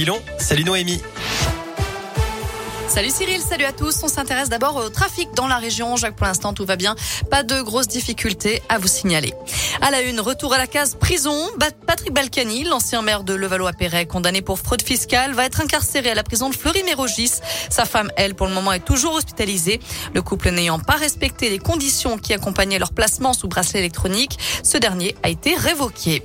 Milon, salut Noémie. Salut Cyril, salut à tous. On s'intéresse d'abord au trafic dans la région. Jacques, pour l'instant, tout va bien. Pas de grosses difficultés à vous signaler. À la une, retour à la case prison. Patrick Balkany, l'ancien maire de Levallois-Perret, condamné pour fraude fiscale, va être incarcéré à la prison de Fleury-Mérogis. Sa femme, elle, pour le moment, est toujours hospitalisée. Le couple n'ayant pas respecté les conditions qui accompagnaient leur placement sous bracelet électronique, ce dernier a été révoqué.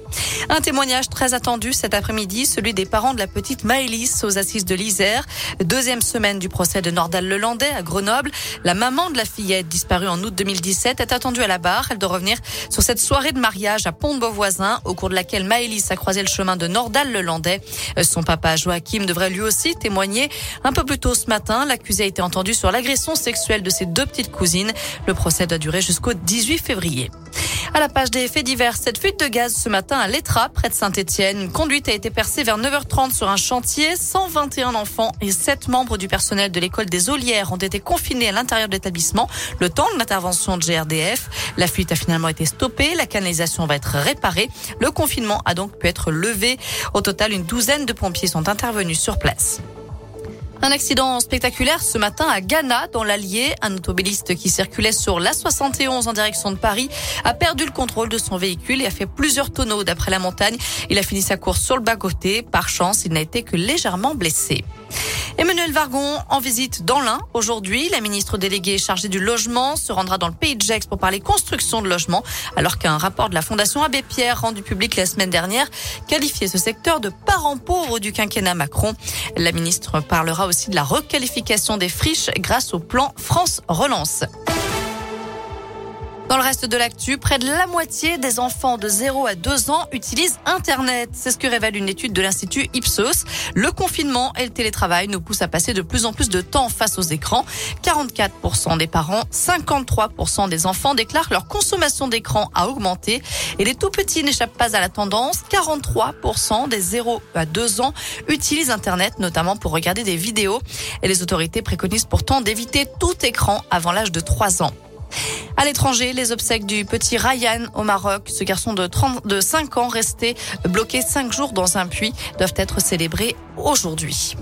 Un témoignage très attendu cet après-midi, celui des parents de la petite Maëlys aux assises de l'Isère. Deuxième semaine du procès de Nordal Lelandais à Grenoble. La maman de la fillette disparue en août 2017 est attendue à la barre. Elle doit revenir sur cette soirée de mariage à Pont-de-Beauvoisin au cours de laquelle Maëlys a croisé le chemin de Nordal Lelandais. Son papa Joachim devrait lui aussi témoigner. Un peu plus tôt ce matin, l'accusé a été entendu sur l'agression sexuelle de ses deux petites cousines. Le procès doit durer jusqu'au 18 février. À la page des faits divers, cette fuite de gaz ce matin à l'Etra, près de Saint-Etienne. Une conduite a été percée vers 9h30 sur un chantier. 121 enfants et 7 membres du personnel de l'école des Olières ont été confinés à l'intérieur de l'établissement le temps de l'intervention de GRDF. La fuite a finalement été stoppée. La canalisation va être réparée. Le confinement a donc pu être levé. Au total, une douzaine de pompiers sont intervenus sur place. Un accident spectaculaire ce matin à Ghana, dans l'Allier. Un automobiliste qui circulait sur l'A71 en direction de Paris a perdu le contrôle de son véhicule et a fait plusieurs tonneaux d'après la montagne. Il a fini sa course sur le bas-côté. Par chance, il n'a été que légèrement blessé. Emmanuel Vargon en visite dans l'Ain aujourd'hui. La ministre déléguée chargée du logement se rendra dans le pays de Gex pour parler construction de logements, alors qu'un rapport de la Fondation Abbé Pierre rendu public la semaine dernière qualifiait ce secteur de parent pauvre du quinquennat Macron. La ministre parlera aussi de la requalification des friches grâce au plan France Relance. Dans le reste de l'actu, près de la moitié des enfants de 0 à 2 ans utilisent Internet. C'est ce que révèle une étude de l'Institut Ipsos. Le confinement et le télétravail nous poussent à passer de plus en plus de temps face aux écrans. 44% des parents, 53% des enfants déclarent leur consommation d'écran a augmenté. Et les tout petits n'échappent pas à la tendance. 43% des 0 à 2 ans utilisent Internet, notamment pour regarder des vidéos. Et les autorités préconisent pourtant d'éviter tout écran avant l'âge de 3 ans. À l'étranger, les obsèques du petit Ryan au Maroc, ce garçon de, 30, de 5 ans resté bloqué 5 jours dans un puits, doivent être célébrés aujourd'hui.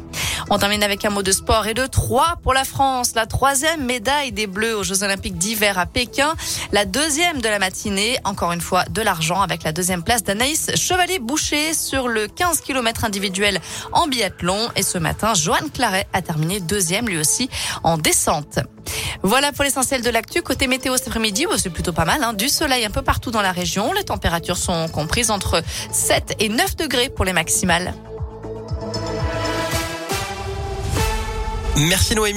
On termine avec un mot de sport et de 3 pour la France. La troisième médaille des Bleus aux Jeux Olympiques d'hiver à Pékin. La deuxième de la matinée, encore une fois de l'argent avec la deuxième place d'Anaïs Chevalier-Boucher sur le 15 km individuel en biathlon. Et ce matin, Joanne Claret a terminé deuxième lui aussi en descente. Voilà pour l'essentiel de l'actu. Côté météo cet après-midi, c'est plutôt pas mal. Hein. Du soleil un peu partout dans la région. Les températures sont comprises entre 7 et 9 degrés pour les maximales. Merci Noémie.